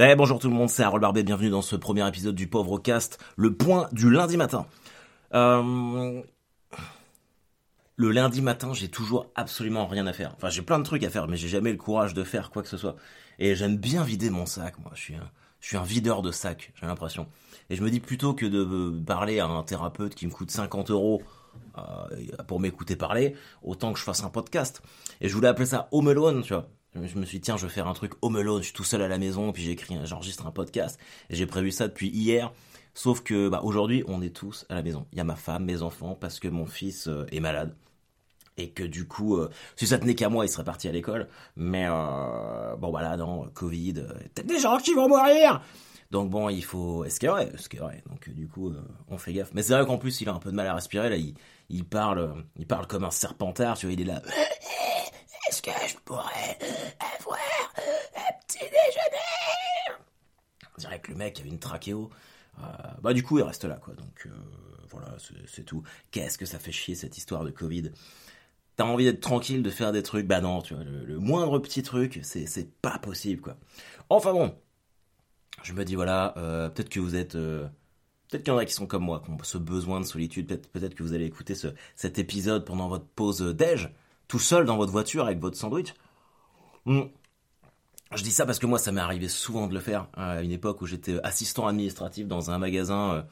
Eh, bonjour tout le monde, c'est Harold Barbet, bienvenue dans ce premier épisode du Pauvre Cast, le point du lundi matin. Euh, Le lundi matin, j'ai toujours absolument rien à faire. Enfin, j'ai plein de trucs à faire, mais j'ai jamais le courage de faire quoi que ce soit. Et j'aime bien vider mon sac, moi. Je suis un, je suis videur de sac, j'ai l'impression. Et je me dis plutôt que de parler à un thérapeute qui me coûte 50 euros euh, pour m'écouter parler, autant que je fasse un podcast. Et je voulais appeler ça Home Alone, tu vois. Je me suis dit, tiens, je vais faire un truc home alone, je suis tout seul à la maison, puis j'écris, j'enregistre un podcast. Et j'ai prévu ça depuis hier. Sauf que, bah, aujourd'hui, on est tous à la maison. Il y a ma femme, mes enfants, parce que mon fils euh, est malade. Et que du coup, euh, si ça tenait qu'à moi, il serait parti à l'école. Mais, euh, bon, voilà, non, Covid, peut-être des gens qui vont mourir! Donc bon, il faut... Est vrai Donc du coup, on fait gaffe. Mais c'est vrai qu'en plus, il a un peu de mal à respirer. Là, il parle, il parle comme un serpentard. Tu vois, il est là. Pourrais avoir un petit déjeuner On dirait que le mec a une trachéo. Euh, bah du coup il reste là quoi. Donc euh, voilà, c'est tout. Qu'est-ce que ça fait chier cette histoire de Covid? T'as envie d'être tranquille, de faire des trucs, bah non, tu vois, le, moindre petit truc, c'est pas possible quoi. Enfin bon, je me dis voilà, euh, peut-être que vous êtes Peut-être qu'il y en a qui sont comme moi, qui ont ce besoin de solitude. Peut-être peut que vous allez écouter ce, cet épisode pendant votre pause déj tout seul dans votre voiture avec votre sandwich. Hmm. Je dis ça parce que moi, ça m'est arrivé souvent de le faire à une époque où j'étais assistant administratif dans un magasin euh,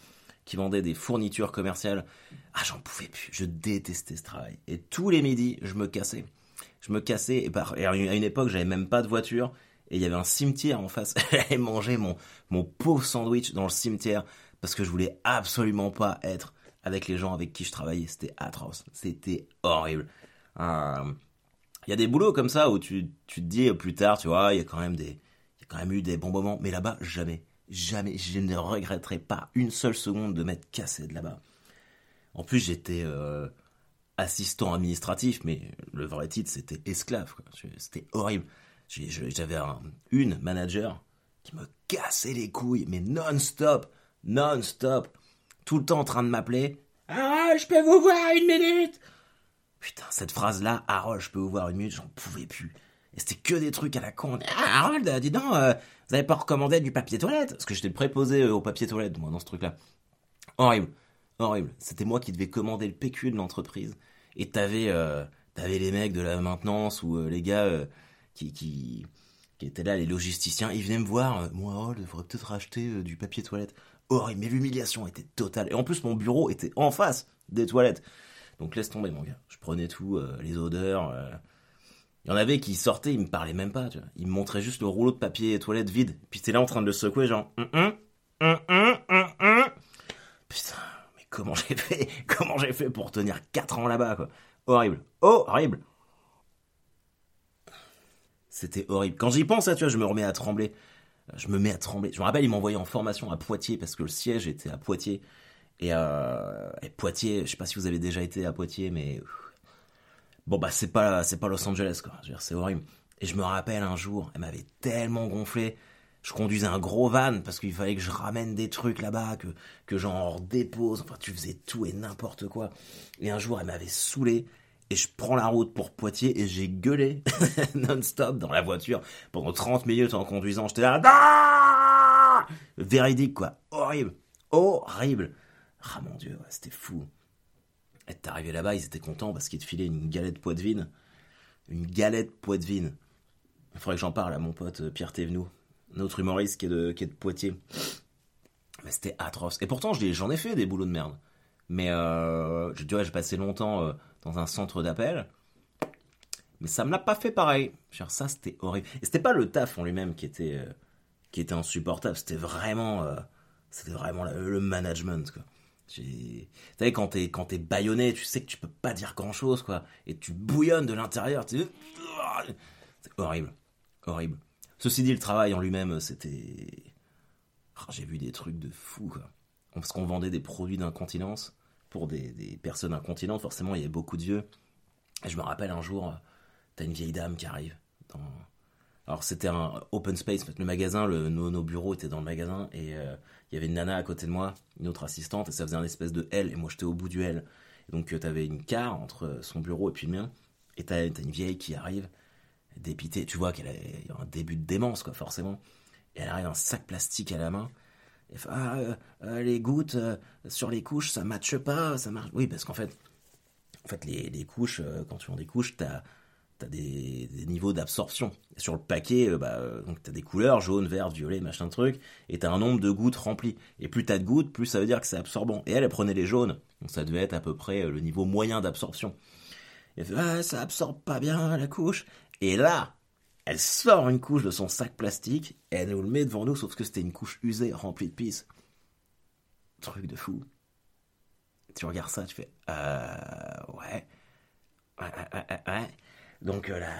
qui vendait des fournitures commerciales. Ah, j'en pouvais plus. Je détestais ce travail. Et tous les midis, je me cassais. Je me cassais. Et, à une époque, j'avais même pas de voiture. Et il y avait un cimetière en face. J'allais manger mon, mon pauvre sandwich dans le cimetière parce que je voulais absolument pas être avec les gens avec qui je travaillais. C'était atroce. C'était horrible. Euh, il y a des boulots comme ça où tu, tu te dis plus tard, tu vois, il y a quand même des, y a quand même eu des bons moments, mais là-bas, jamais, jamais, je ne regretterai pas une seule seconde de m'être cassé de là-bas. En plus, j'étais euh, assistant administratif, mais le vrai titre, c'était esclave. C'était horrible. J'avais une manager qui me cassait les couilles, mais non-stop, non-stop, tout le temps en train de m'appeler. Ah, je peux vous voir une minute? Putain, cette phrase-là, Harold, je peux vous voir une minute, j'en pouvais plus. Et c'était que des trucs à la con. Ah, Harold, dis donc, euh, vous avez pas recommandé du papier toilette? Parce que j'étais préposé euh, au papier toilette, moi, dans ce truc-là. Horrible. Horrible. C'était moi qui devais commander le PQ de l'entreprise. Et t'avais, euh, t'avais les mecs de la maintenance ou les gars qui, qui, qui étaient là, les logisticiens. Ils venaient me voir. moi, Harold, il faudrait peut-être racheter du papier toilette. Horrible. Mais l'humiliation était totale. Et en plus, mon bureau était en face des toilettes. Donc laisse tomber, mon gars. Je prenais tout, euh, les odeurs. Euh. Il y en avait qui sortaient, ils me parlaient même pas, tu vois. Ils me montraient juste le rouleau de papier toilette vide. Puis t'es là en train de le secouer, genre. Hum, hum, hum, Putain, mais comment j'ai fait Comment j'ai fait pour tenir 4 ans là-bas, quoi Horrible. Horrible. C'était horrible. Quand j'y pense, tu vois, je me remets à trembler. Je me mets à trembler. Je me rappelle, ils m'envoyaient en formation à Poitiers parce que le siège était à Poitiers. Et, euh, et, Poitiers, je sais pas si vous avez déjà été à Poitiers, mais bon bah c'est pas c'est pas Los Angeles quoi. C'est horrible. Et je me rappelle un jour, elle m'avait tellement gonflé. Je conduisais un gros van parce qu'il fallait que je ramène des trucs là-bas, que que j'en dépose. Enfin, tu faisais tout et n'importe quoi. Et un jour, elle m'avait saoulé. Et je prends la route pour Poitiers et j'ai gueulé non-stop dans la voiture pendant 30 minutes en conduisant. J'étais là, ah véridique quoi, horrible, horrible. Ah mon dieu, c'était fou. T'es arrivé là-bas, ils étaient contents parce qu'ils te filaient une galette poitevine. Une galette poitevine. Il faudrait que j'en parle à mon pote euh, Pierre Thévenoud, notre humoriste qui est de, de Poitiers. Mais c'était atroce. Et pourtant, j'en ai fait des boulots de merde. Mais euh, je dirais, j'ai passé longtemps euh, dans un centre d'appel. Mais ça me l'a pas fait pareil. Genre, ça, c'était horrible. Et c'était pas le taf en lui-même qui était, insupportable. C'était vraiment, vraiment le management. Tu sais, quand t'es, quand t'es baïonné, tu sais que tu peux pas dire grand chose, quoi. Et tu bouillonnes de l'intérieur. C'est horrible. Horrible. Ceci dit, le travail en lui-même, c'était. Ah, j'ai vu des trucs de fou, quoi. Parce qu'on vendait des produits d'incontinence pour des, des, personnes incontinentes. Forcément, il y avait beaucoup de vieux. Et je me rappelle un jour, t'as une vieille dame qui arrive dans, alors c'était un open space, le magasin, nos, bureaux étaient dans le magasin et euh, il y avait une nana à côté de moi, une autre assistante, et ça faisait un espèce de L, et moi j'étais au bout du L. donc euh, t'avais une carte entre son bureau et puis le mien, et t'as une vieille qui arrive, dépitée, tu vois qu'elle a, un début de démence, quoi, forcément. Et elle arrive un sac plastique à la main. Et fait, ah, euh, euh, les gouttes euh, sur les couches, ça matche pas, ça marche. Oui, parce qu'en fait, les couches, quand tu vends des couches, t'as as des, des niveaux d'absorption. Sur le paquet, bah, donc t'as des couleurs, jaune, vert, violet, machin truc, et t'as un nombre de gouttes rempli. Et plus t'as de gouttes, plus ça veut dire que c'est absorbant. Et elle, elle prenait les jaunes, donc ça devait être à peu près le niveau moyen d'absorption. Elle fait, ah, ça absorbe pas bien la couche. Et là, elle sort une couche de son sac plastique et elle nous le met devant nous, sauf que c'était une couche usée, remplie de pisse. Truc de fou. Tu regardes ça, tu fais euh, ouais. Ouais, ouais, ouais, Donc euh, là,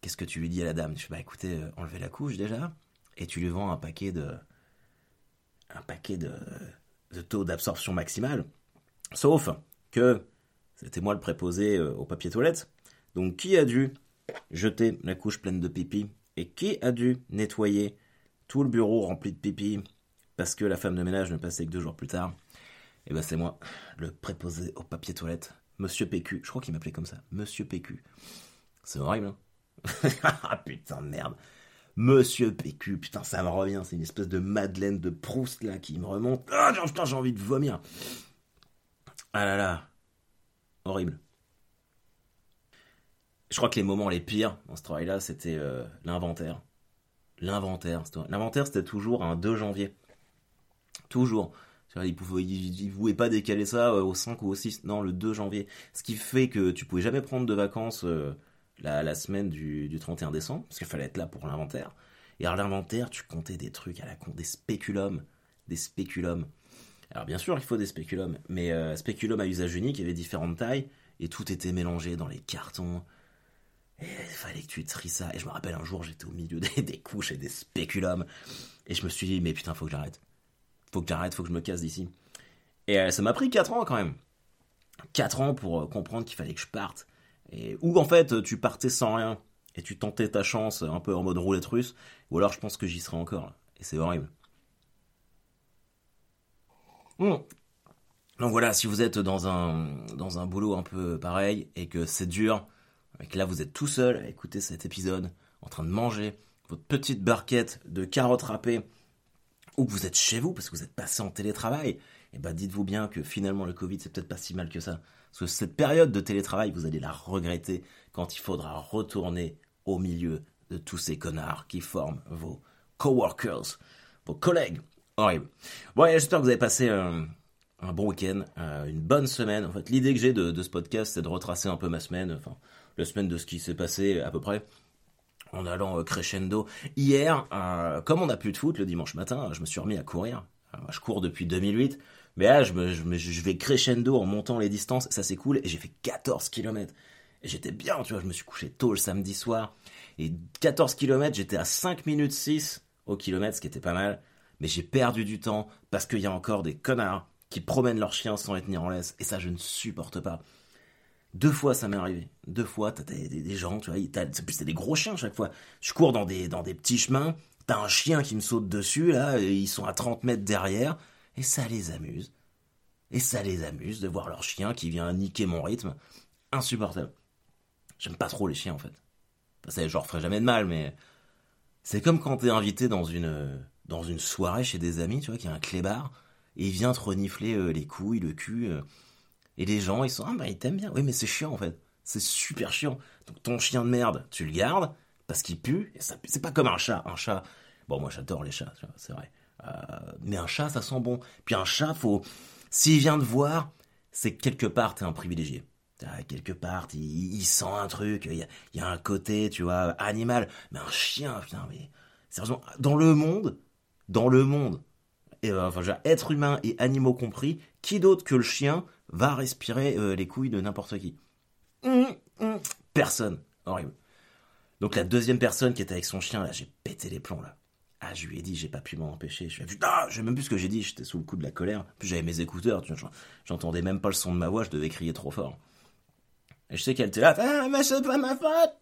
qu'est-ce que tu lui dis à la dame? Tu fais bah écoutez, euh, enlevez la couche déjà. Et tu lui vends un paquet de un paquet de, taux d'absorption maximal. Sauf que c'était moi le préposé euh, au papier toilette. Donc qui a dû jeter la couche pleine de pipi? Et qui a dû nettoyer tout le bureau rempli de pipi parce que la femme de ménage ne passait que deux jours plus tard? Eh ben c'est moi, le préposé au papier toilette, Monsieur PQ. Je crois qu'il m'appelait comme ça, Monsieur PQ. C'est horrible, hein Ah putain de merde. Monsieur PQ, putain, ça me revient, c'est une espèce de Madeleine de Proust là qui me remonte. Ah putain, j'ai envie de vomir. Ah là là, horrible. Je crois que les moments les pires dans ce travail-là, c'était euh, l'inventaire. L'inventaire. L'inventaire, c'était toujours un 2 janvier. Toujours. Ils ne pouvaient pas décaler ça euh, au 5 ou au 6, non, le 2 janvier. Ce qui fait que tu pouvais jamais prendre de vacances euh, la, semaine du, 31 décembre, parce qu'il fallait être là pour l'inventaire. Et alors l'inventaire, tu comptais des trucs à la con, des spéculums. Des spéculums. Alors bien sûr, il faut des spéculums, mais euh, à usage unique, il y avait différentes tailles, et tout était mélangé dans les cartons. Et il fallait que tu tries ça. Et je me rappelle un jour, j'étais au milieu des, couches et des spéculums. Et je me suis dit, mais putain, faut que j'arrête. Faut que j'arrête, faut que je me casse d'ici. Et euh, ça m'a pris 4 ans quand même. 4 ans pour euh, comprendre qu'il fallait que je parte. Et, ou en fait, tu partais sans rien? Et tu tentais ta chance un peu en mode roulette russe? Ou alors je pense que j'y serais encore. Et c'est horrible. Donc voilà, si vous êtes dans un, dans un boulot un peu pareil et que c'est dur, et que là vous êtes tout seul à écouter cet épisode, en train de manger votre petite barquette de carottes râpées, ou que vous êtes chez vous parce que vous êtes passé en télétravail, eh ben dites-vous bien que finalement le Covid c'est peut-être pas si mal que ça. Parce que cette période de télétravail, vous allez la regretter quand il faudra retourner au milieu de tous ces connards qui forment vos coworkers, vos collègues. Horrible. Bon, j'espère que vous avez passé un, bon week-end, euh, une bonne semaine. En fait, l'idée que j'ai de, de, ce podcast, c'est de retracer un peu ma semaine. Enfin, la semaine de ce qui s'est passé à peu près en allant euh, crescendo. Hier, euh, comme on n'a plus de foot le dimanche matin, je me suis remis à courir. Je cours depuis 2008, mais là, je, je, vais crescendo en montant les distances, ça c'est cool, et j'ai fait 14 km. Et j'étais bien, tu vois, je me suis couché tôt le samedi soir, et 14 km, j'étais à 5 minutes 6 au kilomètre, ce qui était pas mal, mais j'ai perdu du temps parce qu'il y a encore des connards qui promènent leurs chiens sans les tenir en laisse, et ça je ne supporte pas. Deux fois, ça m'est arrivé. Deux fois, t'as des, des, gens, tu vois, c'est des gros chiens chaque fois. Je cours dans des, dans des petits chemins, t'as un chien qui me saute dessus, là, et ils sont à 30 mètres derrière, et ça les amuse. Et ça les amuse de voir leur chien qui vient niquer mon rythme. Insupportable. J'aime pas trop les chiens, en fait. Ça, je leur ferai jamais de mal, mais c'est comme quand t'es invité dans une, dans une soirée chez des amis, tu vois, qui a un clébard, et il vient te renifler euh, les couilles, le cul. Euh, et les gens, ils sont, ah bah ils t'aiment bien. Oui, mais c'est chiant en fait. C'est super chiant. Donc ton chien de merde, tu le gardes parce qu'il pue. Et ça, c'est pas comme un chat. Un chat, bon, moi j'adore les chats, c'est vrai. Euh, mais un chat, ça sent bon. Puis un chat, faut, s'il vient te voir, c'est quelque part t'es un privilégié. Quelque part, il, sent un truc, il y, a, un côté, tu vois, animal. Mais un chien, putain, mais sérieusement, dans le monde, dans le monde, et, euh, enfin, être humain et animaux compris, qui d'autre que le chien va respirer euh, les couilles de n'importe qui. Hum, hum. Personne. Horrible. Donc la deuxième personne qui était avec son chien, là, j'ai pété les plombs, là. Ah, je lui ai dit, j'ai pas pu m'en empêcher. Je lui ai dit, ah, je sais même plus ce que j'ai dit, j'étais sous le coup de la colère. Puis j'avais mes écouteurs, tu vois, j'entendais même pas le son de ma voix, je devais crier trop fort. Et je sais qu'elle était là, ah, mais c'est pas ma faute!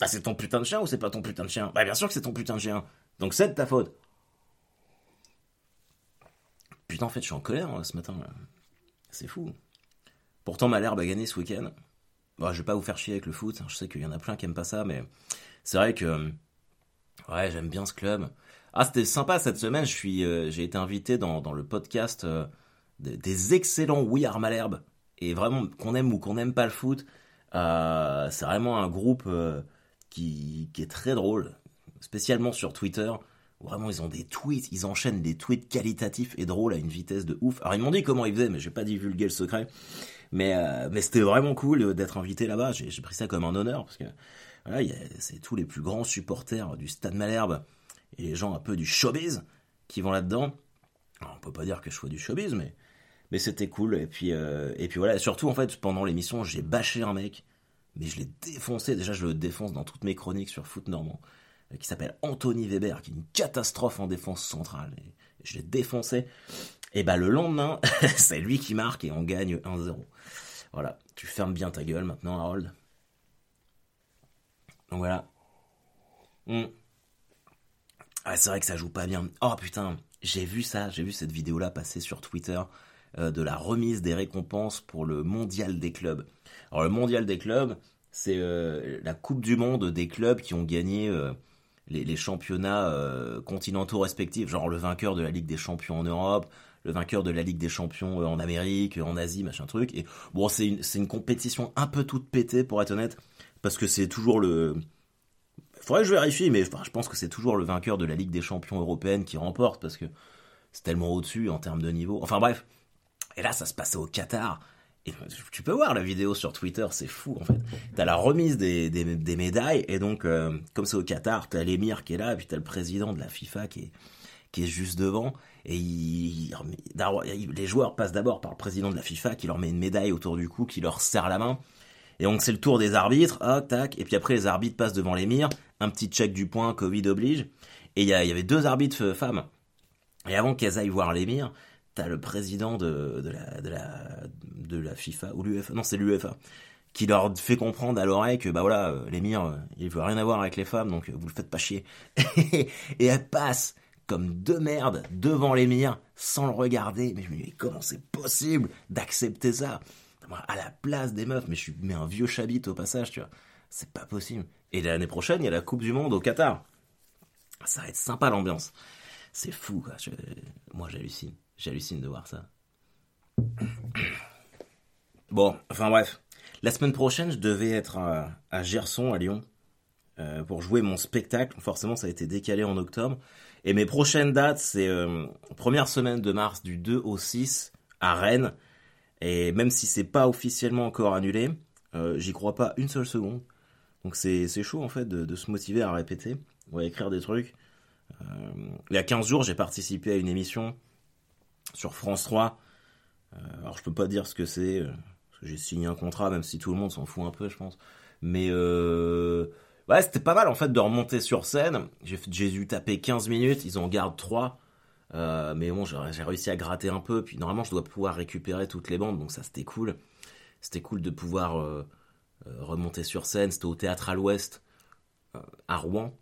Bah, c'est ton putain de chien ou c'est pas ton putain de chien? Bah, bien sûr que c'est ton putain de chien. Donc c'est de ta faute. Putain, en fait, je suis en colère, hein, ce matin. C'est fou. Pourtant, Malherbe a gagné ce week-end. Bon, je vais pas vous faire chier avec le foot. Je sais qu'il y en a plein qui aiment pas ça, mais c'est vrai que Ouais, j'aime bien ce club. Ah, c'était sympa cette semaine. Je suis, euh, j'ai été invité dans, dans le podcast euh, des, excellents We Are Malherbe. Et vraiment, qu'on aime ou qu'on n'aime pas le foot, euh, c'est vraiment un groupe qui, qui est très drôle, spécialement sur Twitter. Vraiment, ils ont des tweets, ils enchaînent des tweets qualitatifs et drôles à une vitesse de ouf. Alors, ils m'ont dit comment ils faisaient, mais je vais pas divulguer le secret. Mais, euh, mais c'était vraiment cool d'être invité là-bas. J'ai pris ça comme un honneur parce que voilà, c'est tous les plus grands supporters du Stade Malherbe et les gens un peu du showbiz qui vont là-dedans. On peut pas dire que je sois du showbiz, mais mais c'était cool. Et puis euh, et puis voilà. Surtout en fait pendant l'émission, j'ai bâché un mec, mais je l'ai défoncé. Déjà, je le défonce dans toutes mes chroniques sur Foot Normand, euh, qui s'appelle Anthony Weber, qui est une catastrophe en défense centrale. Et je l'ai défoncé. Et bah le lendemain, c'est lui qui marque et on gagne 1-0. Voilà, tu fermes bien ta gueule maintenant, Harold. Donc voilà. Hmm. Ah, c'est vrai que ça joue pas bien. Oh putain, j'ai vu ça, j'ai vu cette vidéo-là passer sur Twitter euh, de la remise des récompenses pour le mondial des clubs. Alors le mondial des clubs, c'est euh, la coupe du monde des clubs qui ont gagné euh, les, championnats continentaux respectifs, genre le vainqueur de la Ligue des Champions en Europe, le vainqueur de la Ligue des Champions euh, en Amérique, en Asie, machin truc. Et bon, c'est une, compétition un peu toute pétée, pour être honnête, parce que c'est toujours le... Faudrait que je vérifie, mais je pense que c'est toujours le vainqueur de la Ligue des Champions européenne qui remporte, parce que c'est tellement au-dessus en termes de niveau. Enfin bref. Et là, ça se passait au Qatar. Et tu peux voir la vidéo sur Twitter, c'est fou en fait. T'as la remise des médailles, et donc, euh, comme c'est au Qatar, t'as l'émir qui est là, et puis t'as le président de la FIFA qui est, qui est juste devant, et les joueurs passent d'abord par le président de la FIFA qui leur met une médaille autour du cou, qui leur serre la main. Et donc c'est le tour des arbitres, tac, et puis après les arbitres passent devant l'émir, un petit check du point, Covid oblige, et il y, avait deux arbitres euh, femmes. Et avant qu'elles aillent voir l'émir, t'as le président de, la, FIFA, ou l'UEFA, non c'est l'UEFA, qui leur fait comprendre à l'oreille que bah voilà, euh, l'émir, euh, il veut rien avoir avec les femmes, donc vous le faites pas chier. et elle passe comme deux merdes devant l'émir, sans le regarder, mais je me dis, mais comment c'est possible d'accepter ça? À la place des meufs, mais je suis mais un vieux chabit au passage, tu vois. C'est pas possible. Et l'année prochaine, il y a la Coupe du Monde au Qatar. Ça va être sympa l'ambiance. C'est fou, quoi. Moi, j'hallucine. J'hallucine de voir ça. Bon, enfin bref. La semaine prochaine, je devais être à, à Gerson, à Lyon, euh, pour jouer mon spectacle. Forcément, ça a été décalé en octobre. Et mes prochaines dates, c'est euh, première semaine de mars du 2 au 6 à Rennes. Et même si c'est pas officiellement encore annulé, euh, j'y crois pas une seule seconde. Donc c'est chaud en fait de, se motiver à répéter ou à écrire des trucs. Euh, il y a 15 jours, j'ai participé à une émission sur France 3. Euh, alors je peux pas dire ce que c'est, euh, parce que j'ai signé un contrat, même si tout le monde s'en fout un peu, je pense. Mais ouais, c'était pas mal en fait de remonter sur scène. J'ai j'ai dû taper 15 minutes, ils en gardent 3. Euh, mais bon, j'ai réussi à gratter un peu. Puis normalement, je dois pouvoir récupérer toutes les bandes, donc ça c'était cool. C'était cool de pouvoir euh, euh, remonter sur scène. C'était au théâtre à l'ouest, à Rouen.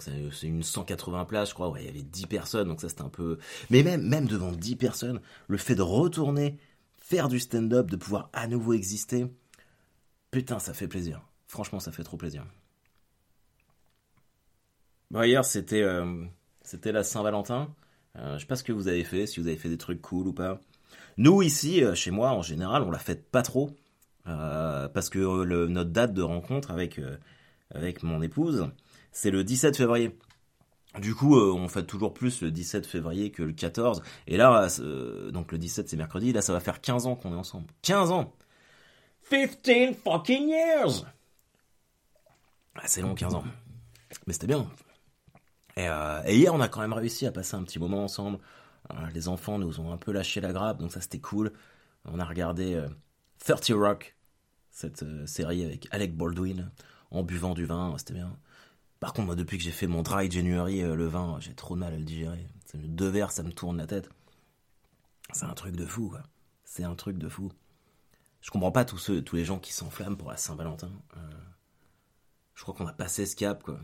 C'est une 180 places, je crois. Ouais, il y avait 10 personnes, donc ça c'était un peu. Mais même, même devant 10 personnes, le fait de retourner, faire du stand-up, de pouvoir à nouveau exister, putain, ça fait plaisir. Franchement, ça fait trop plaisir. Bon, hier, c'était euh, c'était la Saint-Valentin. Euh, je sais pas ce que vous avez fait, si vous avez fait des trucs cool ou pas. Nous, ici, euh, chez moi, en général, on la fête pas trop. euh, parce que euh, le- notre date de rencontre avec, avec mon épouse, c'est le 17 février. Du coup, on fête toujours plus le 17 février que le 14. Et là, donc le 17 c'est mercredi, là ça va faire 15 ans qu'on est ensemble. 15 ans 15 fucking years ah, C'est long 15 ans. Mais c'était bien. Et, euh, et hier on a quand même réussi à passer un petit moment ensemble. Euh, les enfants nous ont un peu lâché la grappe, donc ça c'était cool. On a regardé euh, 30 Rock, cette euh, série avec Alec Baldwin, en buvant du vin, c'était bien. Par contre, moi, depuis que j'ai fait mon dry January, euh, le vin, j'ai trop de mal à le digérer. Deux verres, ça me tourne la tête. C'est un truc de fou, quoi. C'est un truc de fou. Je comprends pas tous ceux, tous les gens qui s'enflamment pour la Saint-Valentin. Euh, je crois qu'on a passé ce cap, quoi.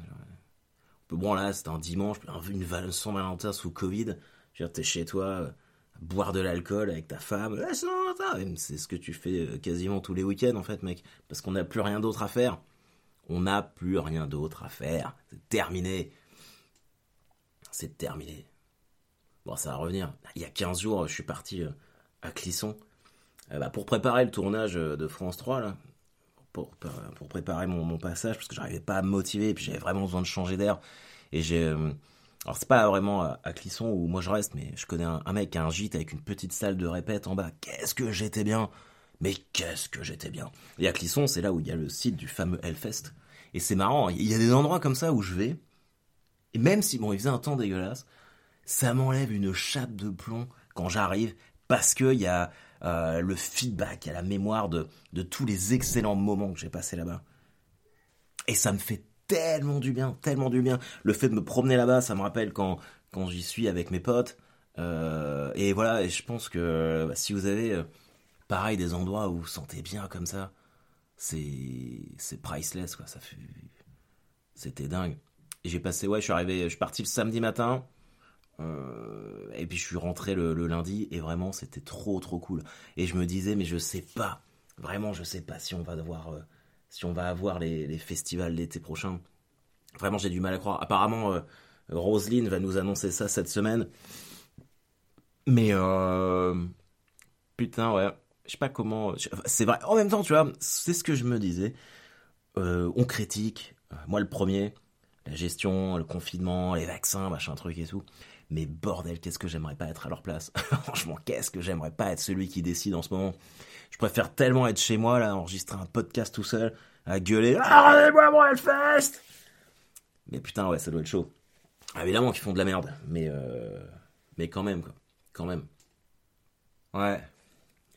Bon, là, c'était un dimanche, un- une Val- Saint-Valentin sous Covid. Je veux t'es chez toi, euh, à boire de l'alcool avec ta femme. Et C'est ce que tu fais euh, quasiment tous les week-ends, en fait, mec. Parce qu'on n'a plus rien d'autre à faire. On n'a plus rien d'autre à faire. C'est terminé. c'est terminé. Bon, ça va revenir. Il y a 15 jours, je suis parti euh, à Clisson bah, pour préparer le tournage de France 3, là. Pour, préparer mon, passage, parce que j'arrivais pas à me motiver, et puis j'avais vraiment besoin de changer d'air. Et j'ai. alors, c'est pas vraiment à, Clisson où moi je reste, mais je connais un, un, mec qui a un gîte avec une petite salle de répète en bas. Qu'est-ce que j'étais bien! Mais qu'est-ce que j'étais bien! Et à Clisson, c'est là où il y a le site du fameux Hellfest. Et c'est marrant, il y a des endroits comme ça où je vais, et même si, bon, il faisait un temps dégueulasse, ça m'enlève une chape de plomb quand j'arrive, parce qu'il y a euh, le feedback, a la mémoire de, de tous les excellents moments que j'ai passés là-bas. Et ça me fait tellement du bien, tellement du bien. Le fait de me promener là-bas, ça me rappelle quand, quand j'y suis avec mes potes. Euh, et voilà, et je pense que bah, si vous avez, euh, pareil, des endroits où vous vous sentez bien comme ça, c'est c'est priceless quoi ça c'était dingue j'ai passé ouais je suis arrivé je suis parti le samedi matin et puis je suis rentré le, lundi et vraiment c'était trop trop cool et je me disais mais je sais pas vraiment je sais pas si on va avoir euh, si on va avoir les, festivals l'été prochain vraiment j'ai du mal à croire apparemment euh, Roselyne va nous annoncer ça cette semaine mais putain ouais je sais pas comment. C'est vrai. En même temps, tu vois, c'est ce que je me disais. Euh, on critique, euh, moi le premier, la gestion, le confinement, les vaccins, machin truc et tout. Mais bordel, qu'est-ce que j'aimerais pas être à leur place. Franchement, qu'est-ce que j'aimerais pas être celui qui décide en ce moment. Je préfère tellement être chez moi, là, enregistrer un podcast tout seul, à gueuler Ah, moi mon Hellfest Mais putain, ouais, ça doit être chaud. évidemment qu'ils font de la merde, mais, euh... mais quand même, quoi. Quand même. Ouais.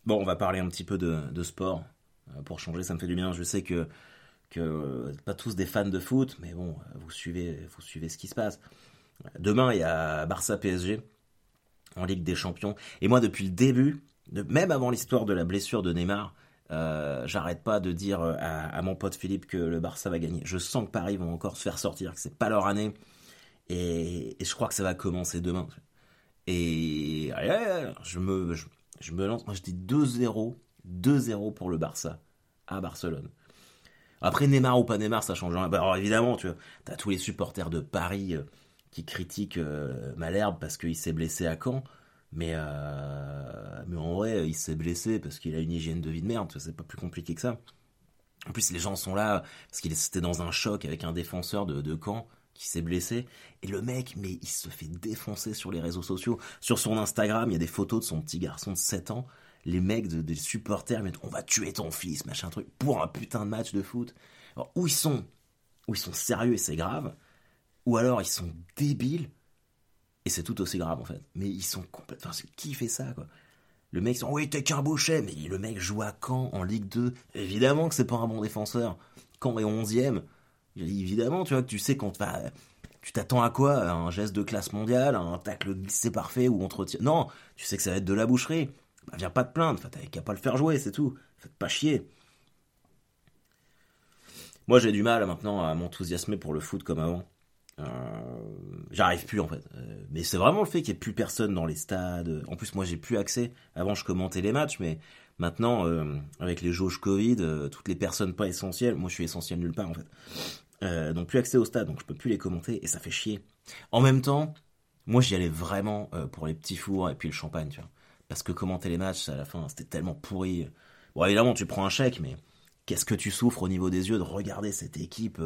Bon, on va parler un petit peu de, sport. Euh, pour changer, ça me fait du bien. Je sais que, que pas tous des fans de foot, mais bon, vous suivez, vous suivez ce qui se passe. Demain, il y a Barça PSG en Ligue des Champions. Et moi, depuis le début, même avant l'histoire de la blessure de Neymar, euh, j'arrête pas de dire à, mon pote Philippe que le Barça va gagner. Je sens que Paris vont encore se faire sortir, que c'est pas leur année. Et, je crois que ça va commencer demain. Et je me, je me lance, moi je dis 2-0, 2-0 pour le Barça à Barcelone. Après Neymar ou pas Neymar, ça change rien. Bah, alors évidemment, tu vois, as tous les supporters de Paris euh, qui critiquent euh, Malherbe parce qu'il s'est blessé à Caen. Mais, euh, mais en vrai, il s'est blessé parce qu'il a une hygiène de vie de merde. C'est pas plus compliqué que ça. En plus, les gens sont là parce qu'il était dans un choc avec un défenseur de, de Caen qui s'est blessé. Et le mec, mais il se fait défoncer sur les réseaux sociaux. Sur son Instagram, il y a des photos de son petit garçon de 7 ans. Les mecs des supporters mettent on va tuer ton fils, machin truc, pour un putain de match de foot. Où ils sont? Où ils sont sérieux et c'est grave. Ou alors ils sont débiles et c'est tout aussi grave en fait. Mais ils sont complètement. qui fait ça quoi? Le mec, oui, t'es qu'un boucher, mais le mec joue à Caen en Ligue 2. Évidemment que c'est pas un bon défenseur. Caen est 11ème. Évidemment, tu vois, que tu sais va. Tu t'attends à quoi? Un geste de classe mondiale, un tacle glissé parfait ou entretien. Non, tu sais que ça va être de la boucherie. Bah, viens pas te plaindre, t'avais qu'à pas le faire jouer, c'est tout. Faites pas chier. Moi, j'ai du mal maintenant à m'enthousiasmer pour le foot comme avant. Euh, j'arrive plus en fait. Euh, mais c'est vraiment le fait qu'il n'y ait plus personne dans les stades. En plus, moi, j'ai plus accès. Avant, je commentais les matchs, mais maintenant, euh, avec les jauges Covid, toutes les personnes pas essentielles, moi, je suis essentiel nulle part en fait. Donc plus accès au stade, donc je peux plus les commenter et ça fait chier. En même temps, moi j'y allais vraiment pour les petits fours et puis le champagne, tu vois. Parce que commenter les matchs à la fin, c'était tellement pourri. Bon, évidemment, tu prends un chèque, mais qu'est-ce que tu souffres au niveau des yeux de regarder cette équipe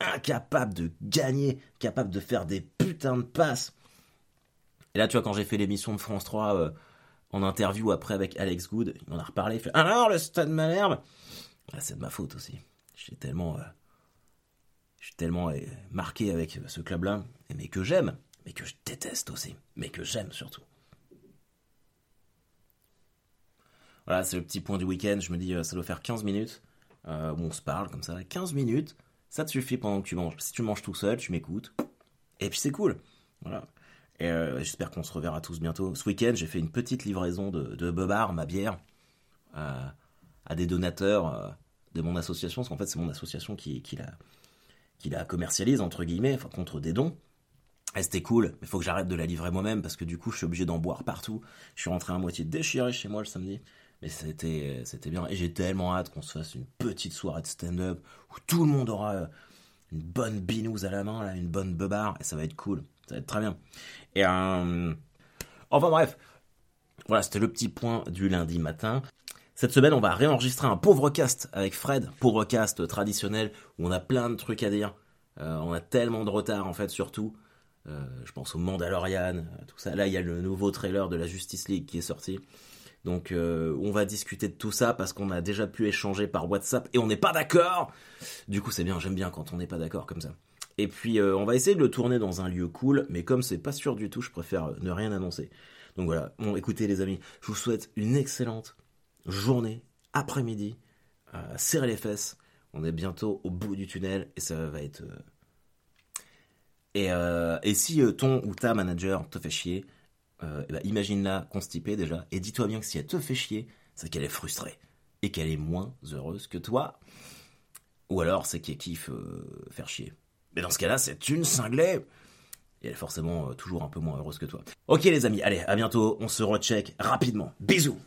incapable de gagner, capable de faire des putains de passes. Et là, tu vois, quand j'ai fait l'émission de France 3 en interview après avec Alex Good, il en a reparlé, il fait Alors, le stade Malherbe? Ah, C'est de ma faute aussi. J'ai tellement suis tellement euh, marqué avec ce club-là, mais que j'aime, mais que je déteste aussi, mais que j'aime surtout. Voilà, c'est le petit point du week-end. Je me dis, euh, ça doit faire 15 minutes euh, où on se parle comme ça. 15 minutes, ça te suffit pendant que tu manges. Si tu manges tout seul, tu m'écoutes. Et puis c'est cool. Voilà. Et j'espère qu'on se reverra tous bientôt. Ce week-end, j'ai fait une petite livraison de, de Bobard, ma bière, à des donateurs de mon association. Parce qu'en fait, c'est mon association qui, l'a qui la commercialise entre guillemets, enfin, contre des dons. Et c'était cool, mais faut que j'arrête de la livrer moi-même parce que du coup je suis obligé d'en boire partout. Je suis rentré à moitié déchiré chez moi le samedi, mais c'était c'était bien. Et j'ai tellement hâte qu'on se fasse une petite soirée de stand-up où tout le monde aura une bonne binouse à la main, là, une bonne beubare, et ça va être cool. Ça va être très bien. Et euh... Enfin bref, voilà, c'était le petit point du lundi matin. Cette semaine, on va réenregistrer un pauvre cast avec Fred, pauvre cast traditionnel, où on a plein de trucs à dire. Euh, on a tellement de retard, en fait, surtout. Euh, je pense au Mandalorian, tout ça. Là, il y a le nouveau trailer de la Justice League qui est sorti. Donc, euh, on va discuter de tout ça parce qu'on a déjà pu échanger par WhatsApp et on n'est pas d'accord. Du coup, c'est bien, j'aime bien quand on n'est pas d'accord comme ça. Et puis, euh, on va essayer de le tourner dans un lieu cool, mais comme c'est pas sûr du tout, je préfère ne rien annoncer. Donc voilà. Bon, écoutez, les amis, je vous souhaite une excellente journée, après-midi. serrez les fesses. On est bientôt au bout du tunnel et ça va être et, euh, et si euh, ton ou ta manager te fait chier, euh, ben, imagine-la constipée déjà, et dis-toi bien que si elle te fait chier, c'est qu'elle est frustrée, et qu'elle est moins heureuse que toi, ou alors c'est qu'elle kiffe faire chier. Mais dans ce cas-là, c'est une cinglée et elle est forcément toujours un peu moins heureuse que toi. Ok les amis, allez, à bientôt, on se recheck rapidement. Bisous